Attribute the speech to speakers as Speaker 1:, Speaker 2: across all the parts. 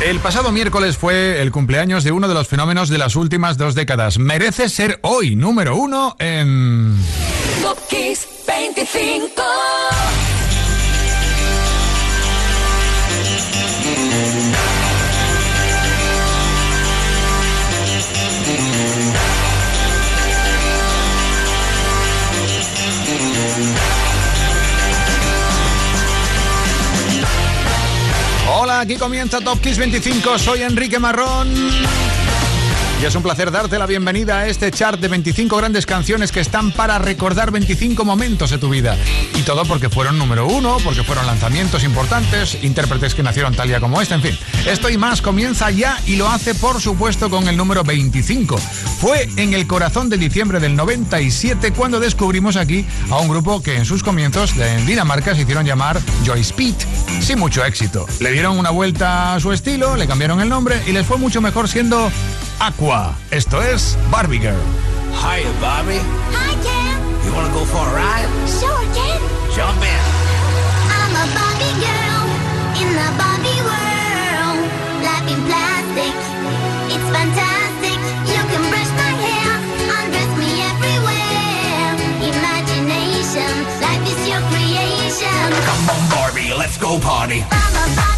Speaker 1: El pasado miércoles fue el cumpleaños de uno de los fenómenos de las últimas dos décadas. Merece ser hoy número uno en... 25. Aquí comienza Top Kiss 25. Soy Enrique Marrón. Y es un placer darte la bienvenida a este chart de 25 grandes canciones que están para recordar 25 momentos de tu vida. Y todo porque fueron número uno, porque fueron lanzamientos importantes, intérpretes que nacieron tal día como este, en fin. Esto y más comienza ya y lo hace por supuesto con el número 25. Fue en el corazón de diciembre del 97 cuando descubrimos aquí a un grupo que en sus comienzos en Dinamarca se hicieron llamar Joy Speed, sin mucho éxito. Le dieron una vuelta a su estilo, le cambiaron el nombre y les fue mucho mejor siendo Aqua. Esto es Barbie Girl.
Speaker 2: Hi, Barbie.
Speaker 3: Hi, Ken.
Speaker 2: You want to go for a ride?
Speaker 3: Sure, Ken.
Speaker 2: Jump in.
Speaker 3: I'm a Barbie girl in the Barbie world. Life in plastic, it's fantastic. You can brush my hair, undress me everywhere. Imagination, life is your creation.
Speaker 2: Come on, Barbie, let's go party.
Speaker 3: I'm a Barbie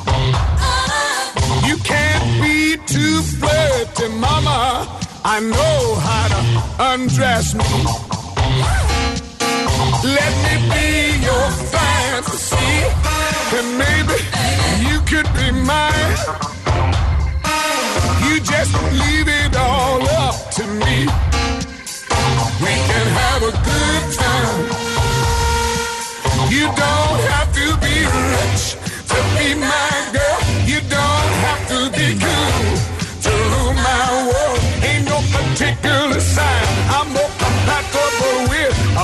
Speaker 3: You
Speaker 4: can't be too flirty, mama. I know how to undress me. Let me be your fantasy, and maybe you could be mine. You just leave it all up to me. We can have a good time. You don't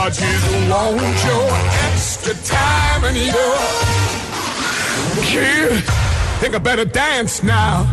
Speaker 4: I want your extra time and your kid. Think I better dance now.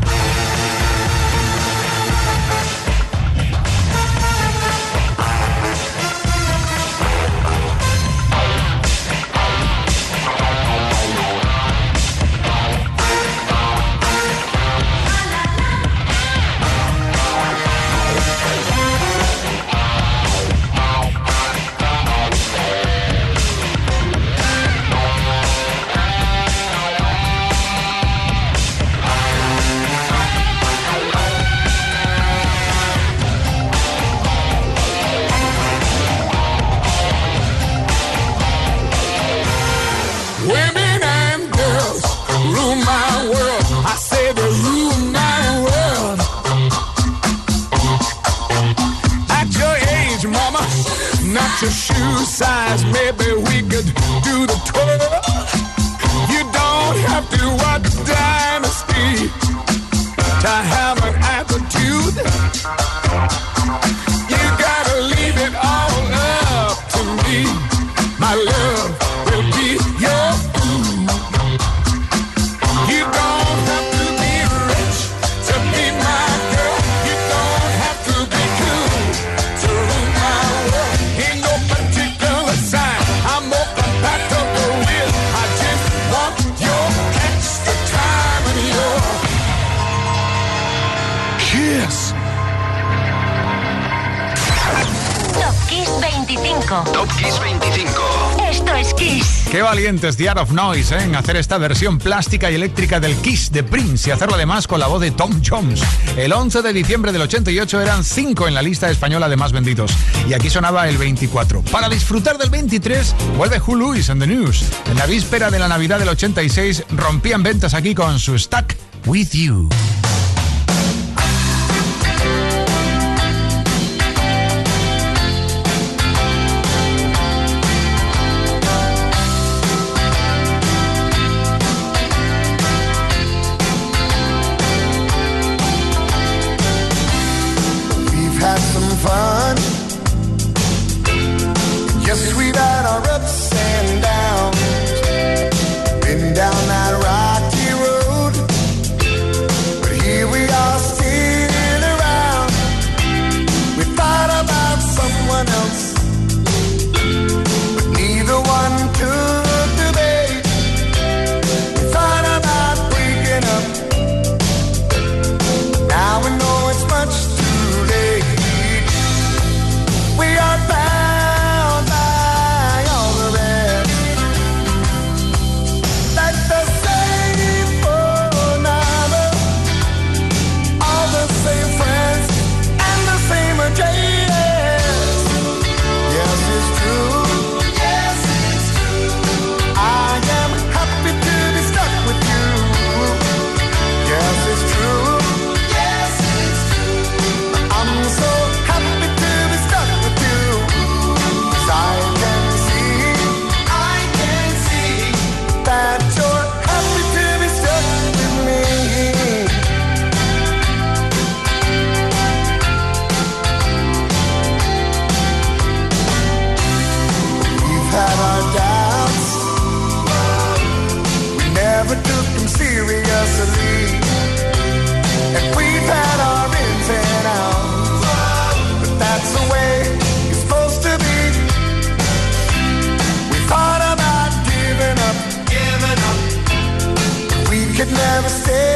Speaker 4: The
Speaker 1: Art of Noise ¿eh? en hacer esta versión plástica y eléctrica del Kiss de Prince y hacerlo además con la voz de Tom Jones. El 11 de diciembre del 88 eran 5 en la lista española de más vendidos y aquí sonaba el 24. Para disfrutar del 23 vuelve Who Lewis and the News. En la víspera de la Navidad del 86 rompían ventas aquí con su Stuck With You.
Speaker 5: never
Speaker 6: stay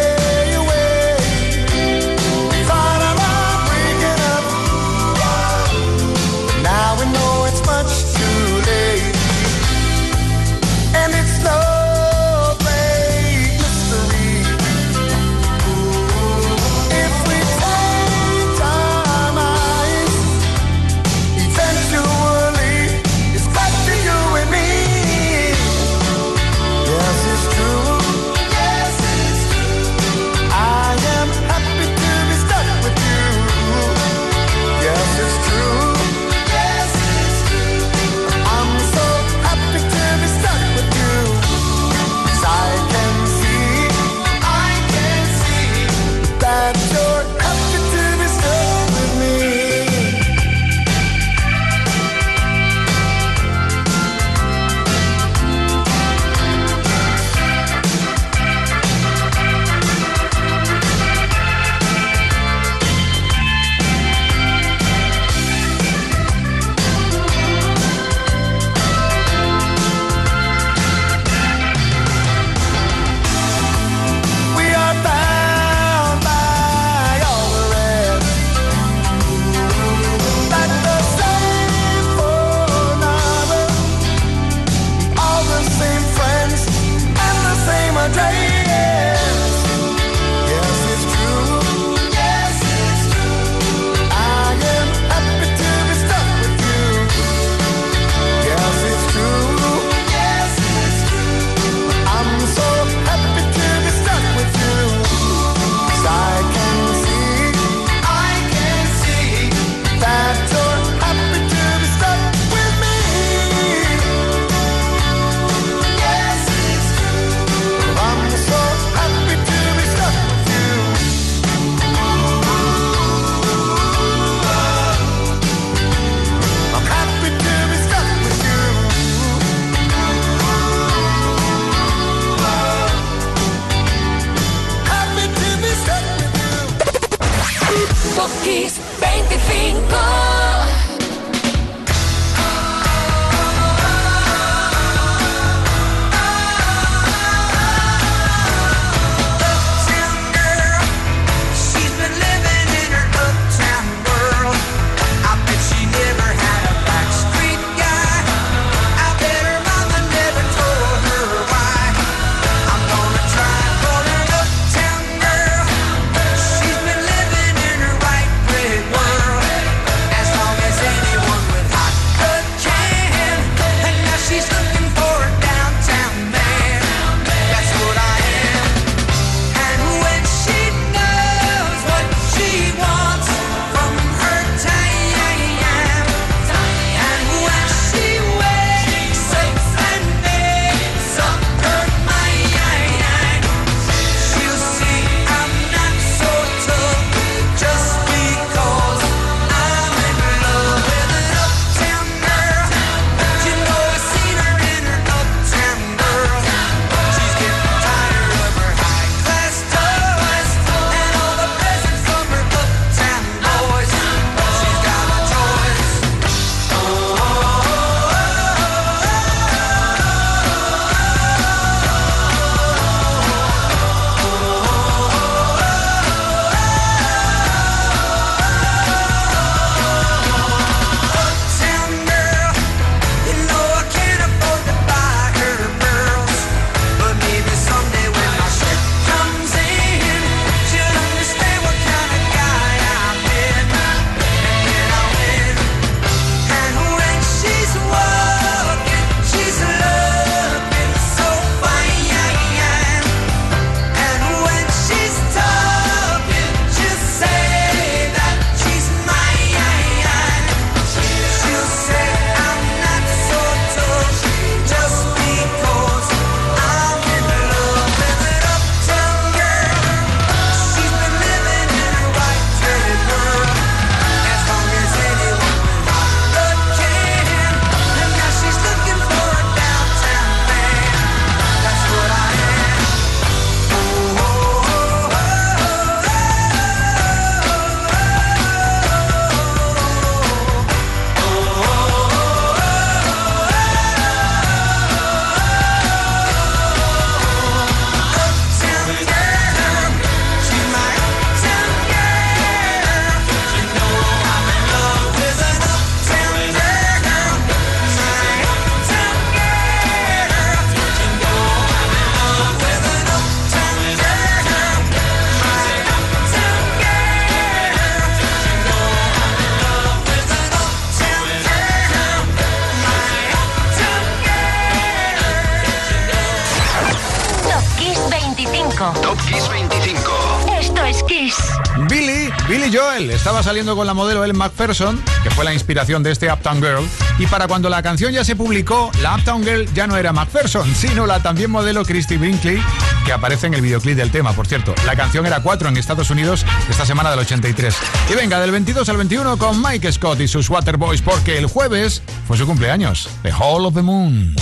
Speaker 6: saliendo con la modelo Elle McPherson, que fue la inspiración de este Uptown Girl. Y para cuando la canción ya se publicó, la Uptown Girl ya no era McPherson, sino la también modelo Christy Brinkley, que aparece en el videoclip del tema, por cierto. La canción era 4 en Estados Unidos esta semana del 83. Y venga, del 22 al 21 con Mike Scott y sus Waterboys, porque el jueves fue su cumpleaños, The Hall of the Moon.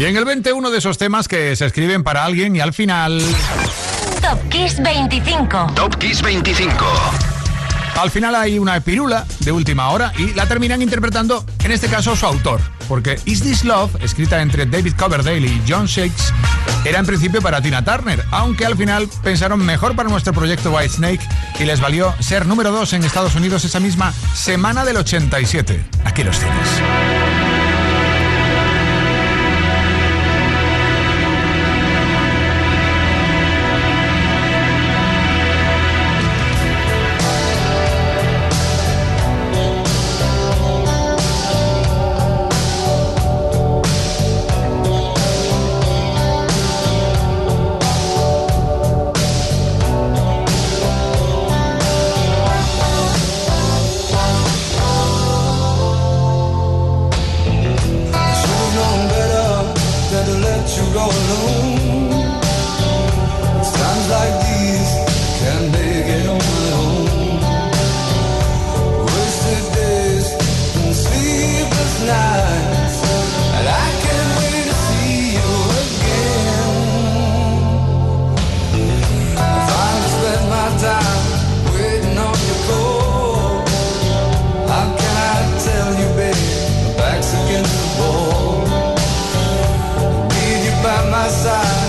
Speaker 1: Y en el 20 uno de esos temas que se escriben para alguien y al final...
Speaker 7: Top Kiss 25.
Speaker 8: Top Kiss 25.
Speaker 1: Al final hay una pirula de última hora y la terminan interpretando, en este caso, su autor. Porque Is This Love, escrita entre David Coverdale y John Shakes, era en principio para Tina Turner, aunque al final pensaron mejor para nuestro proyecto White Snake y les valió ser número 2 en Estados Unidos esa misma semana del 87. Aquí los tienes.
Speaker 2: side.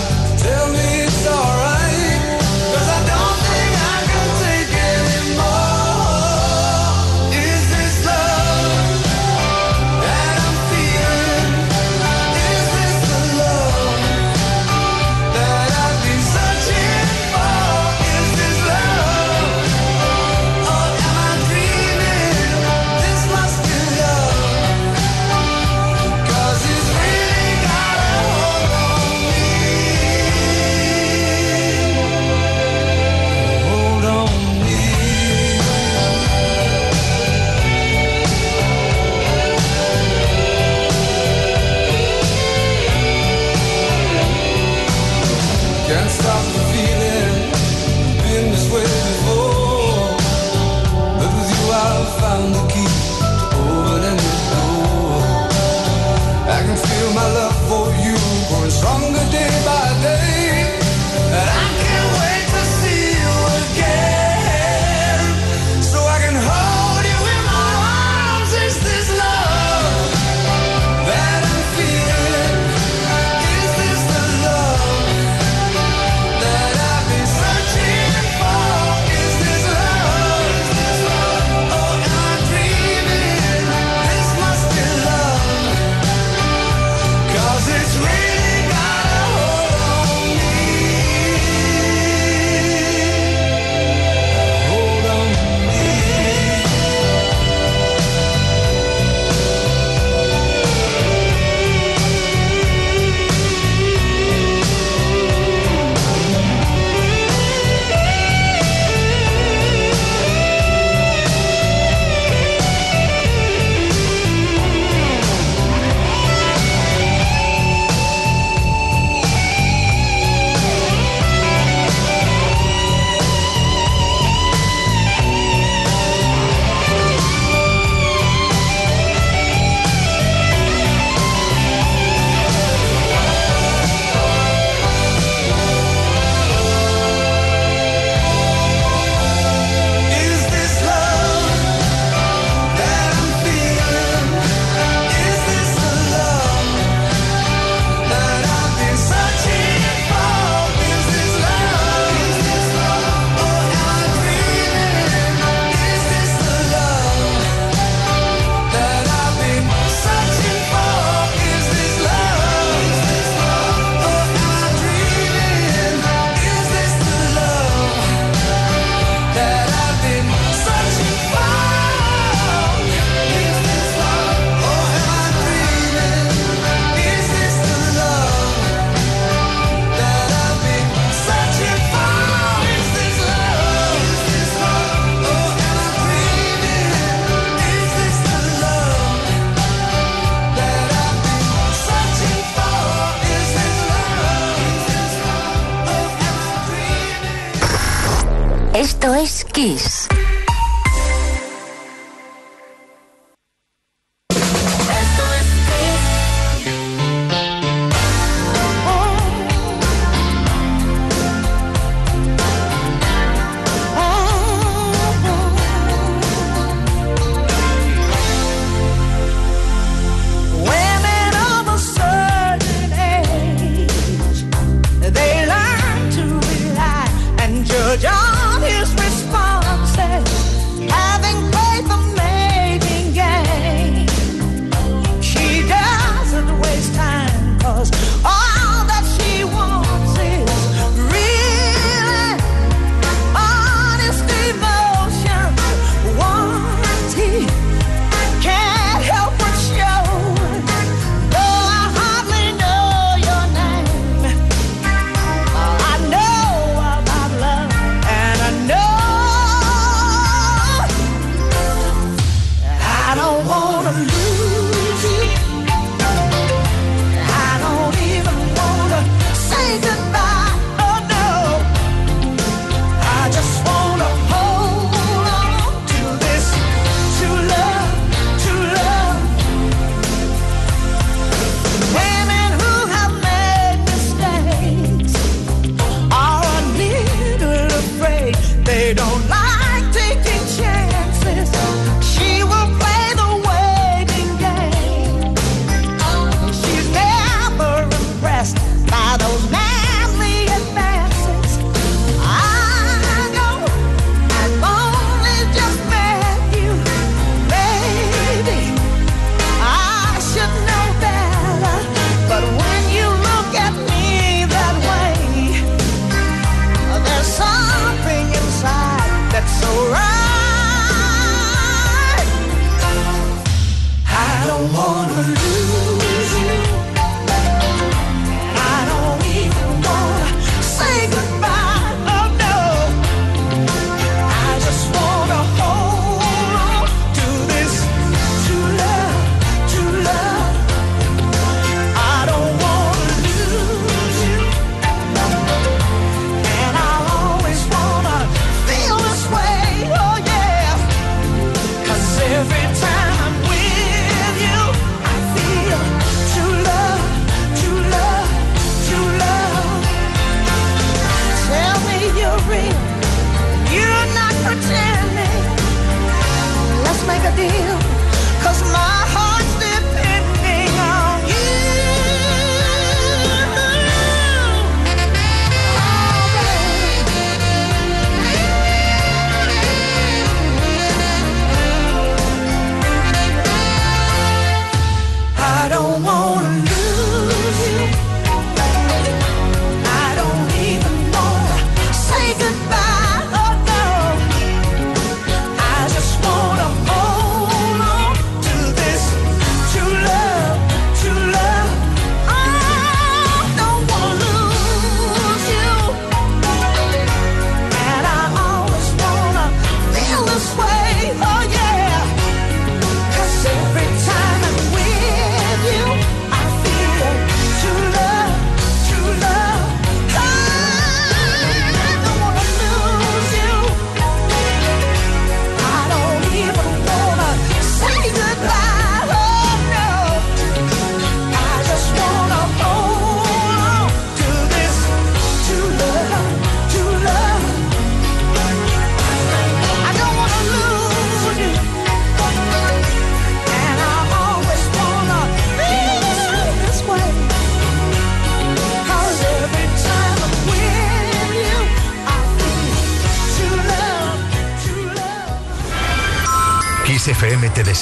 Speaker 7: Esto es Kiss.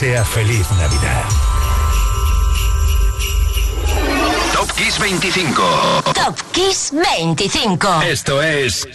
Speaker 9: desea feliz Navidad.
Speaker 7: Top Kiss 25.
Speaker 10: Top Kiss 25.
Speaker 7: Esto es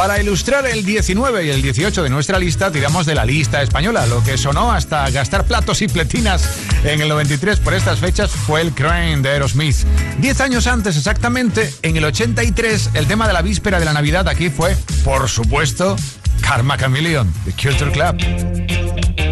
Speaker 1: Para ilustrar el 19 y el 18 de nuestra lista, tiramos de la lista española. Lo que sonó hasta gastar platos y pletinas en el 93 por estas fechas fue el Crane de Aerosmith. Diez años antes exactamente, en el 83, el tema de la víspera de la Navidad aquí fue, por supuesto, Karma Chameleon, de Culture Club.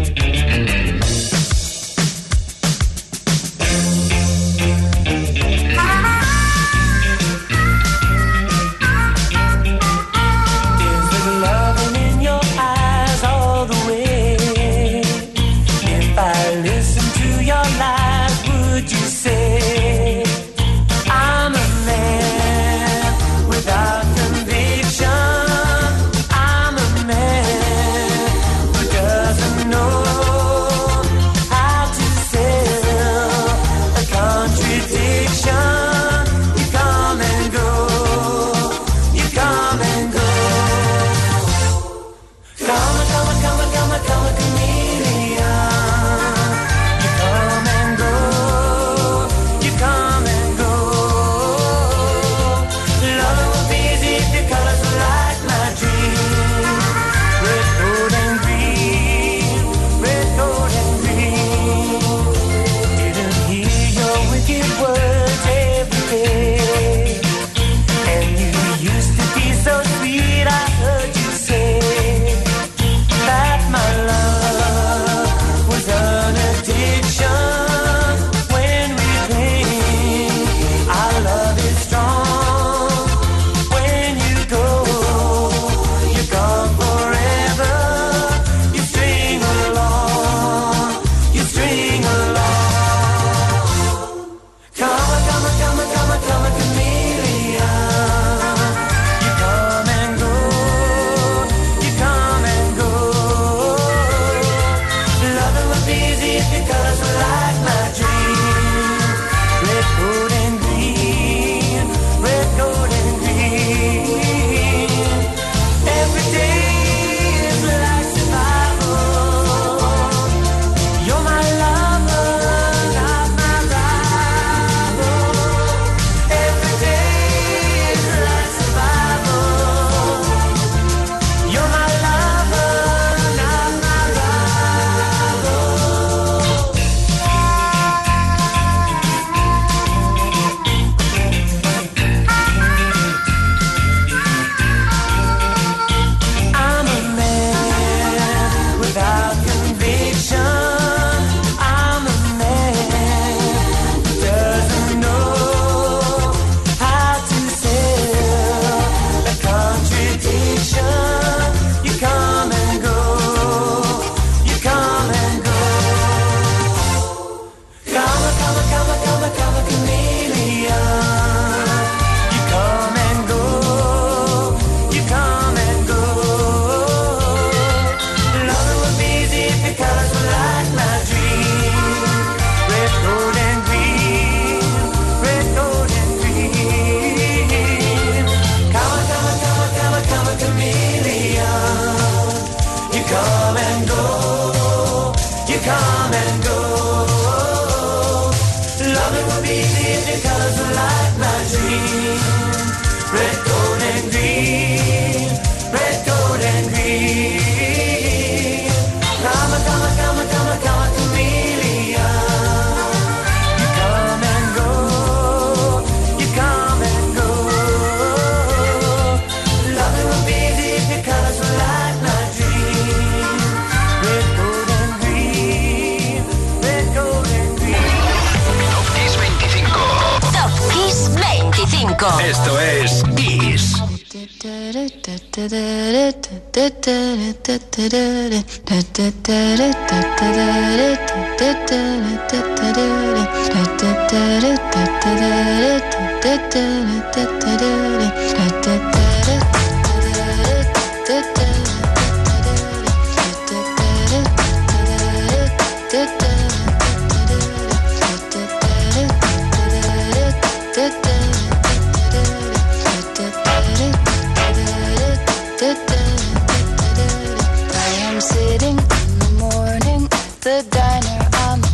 Speaker 11: da da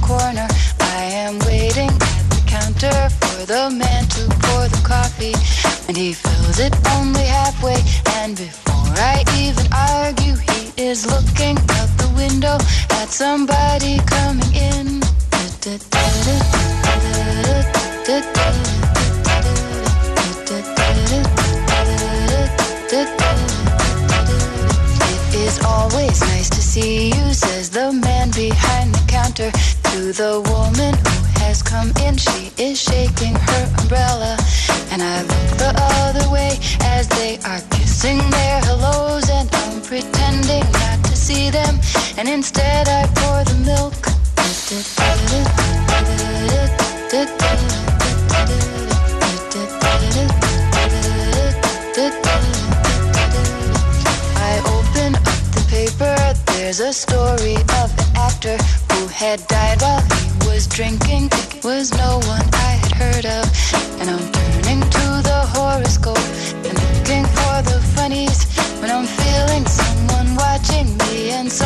Speaker 11: corner. I am waiting at the counter for the man to pour the coffee. And he fills it only halfway. And before I even argue, he is looking out the window at somebody coming in. It is always nice to see you, says the man behind the counter the woman who has come in. She is shaking her umbrella, and I look the other way as they are kissing their hellos, and I'm pretending not to see them, and instead I pour the milk. I open up the paper. There's a story of an actor had died while he was drinking. It was no one I had heard of. And I'm turning to the horoscope and looking for the funnies when I'm feeling someone watching me. And so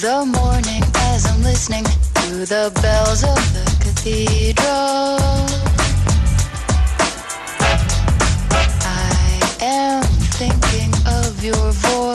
Speaker 11: The morning as I'm listening to the bells of the cathedral. I am thinking of your voice.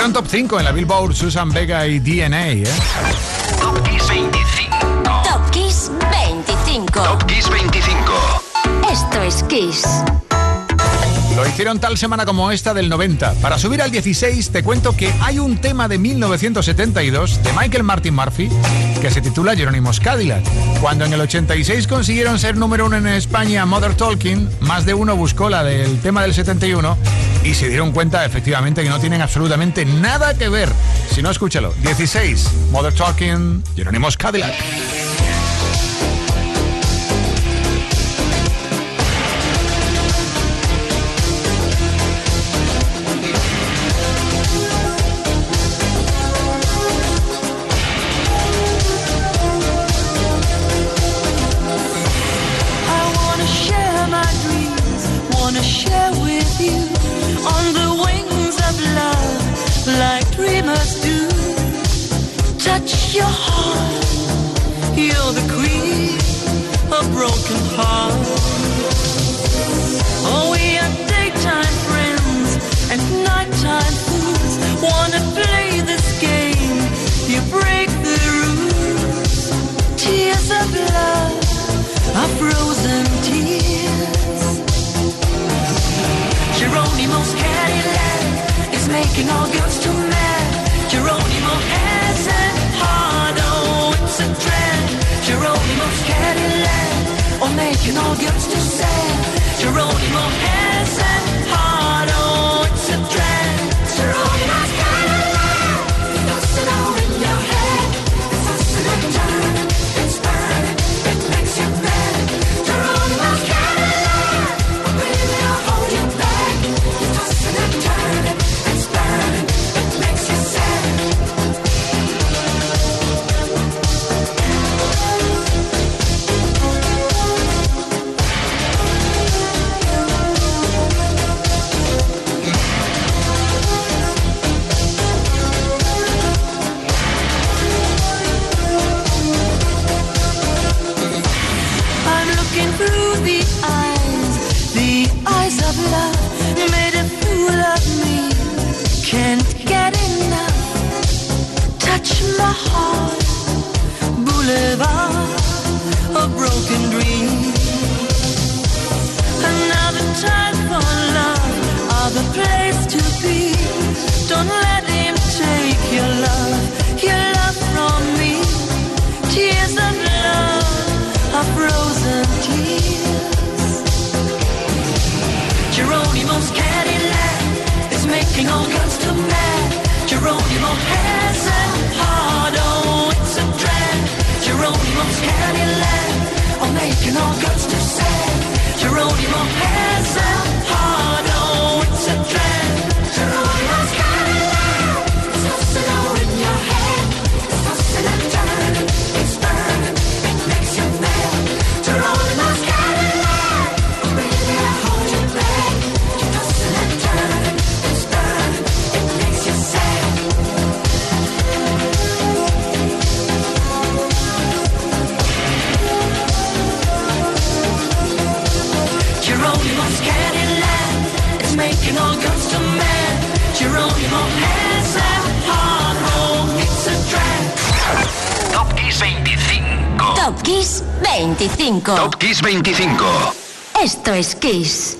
Speaker 1: Hicieron top 5 en la Billboard Susan Vega y DNA, ¿eh?
Speaker 12: Top Kiss 25.
Speaker 7: Top Kiss 25.
Speaker 12: Top Kiss 25.
Speaker 7: Esto es Kiss.
Speaker 1: Lo hicieron tal semana como esta del 90. Para subir al 16 te cuento que hay un tema de 1972 de Michael Martin Murphy que se titula Jerónimos Cadillac. Cuando en el 86 consiguieron ser número uno en España Mother Talking, más de uno buscó la del tema del 71 y se dieron cuenta efectivamente que no tienen absolutamente nada que ver. Si no, escúchalo. 16, Mother Talking, Jerónimos Cadillac.
Speaker 13: You're the queen of broken hearts. Oh, we are daytime friends and nighttime fools. Wanna play this game? You break the rules. Tears of love are frozen tears. Most Cadillac is making all girls too mad. You know just to say. Geronimo
Speaker 12: Hansen Kiss 25.
Speaker 7: Top Kiss 25. Esto es Kiss.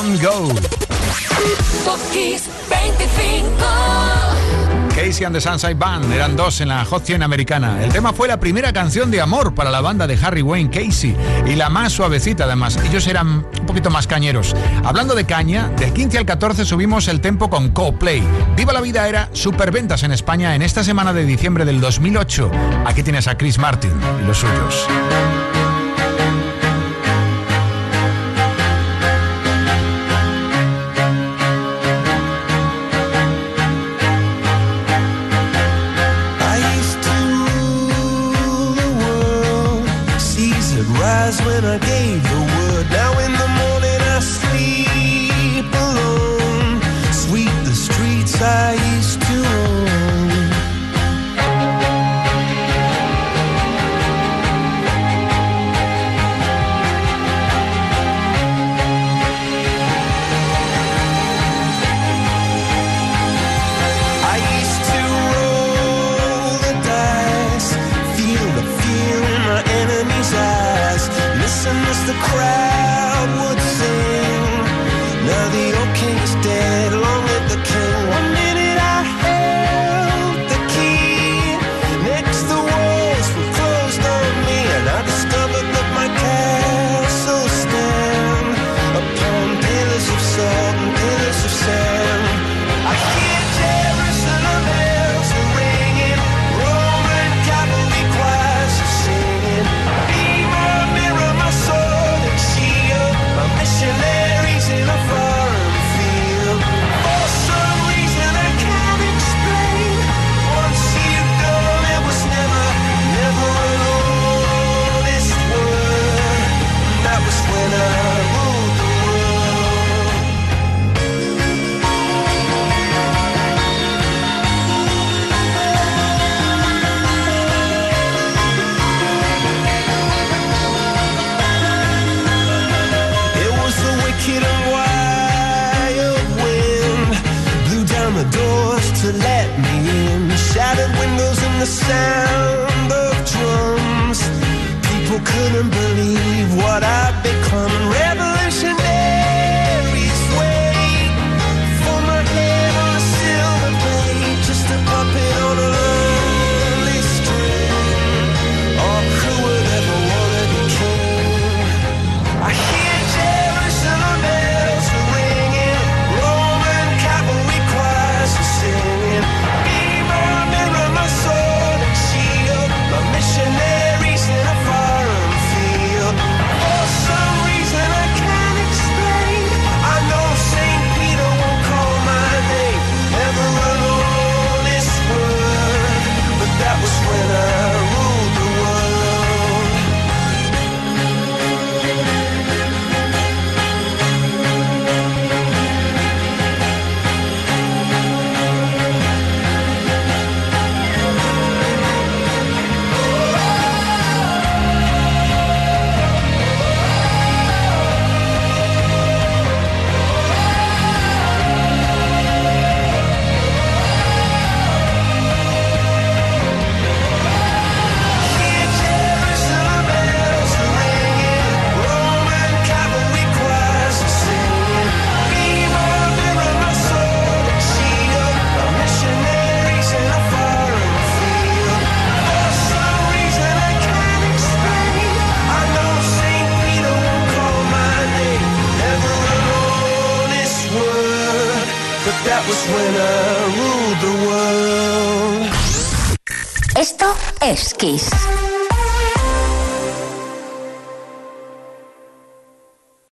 Speaker 1: Don't Go.
Speaker 14: 25.
Speaker 1: Casey and the Sunshine Band eran dos en la Hot 100 americana. El tema fue la primera canción de amor para la banda de Harry Wayne Casey y la más suavecita además. Ellos eran un poquito más cañeros. Hablando de caña, del 15 al 14 subimos el tempo con Coplay. Viva la vida era superventas en España en esta semana de diciembre del 2008. Aquí tienes a Chris Martin y los suyos.
Speaker 7: again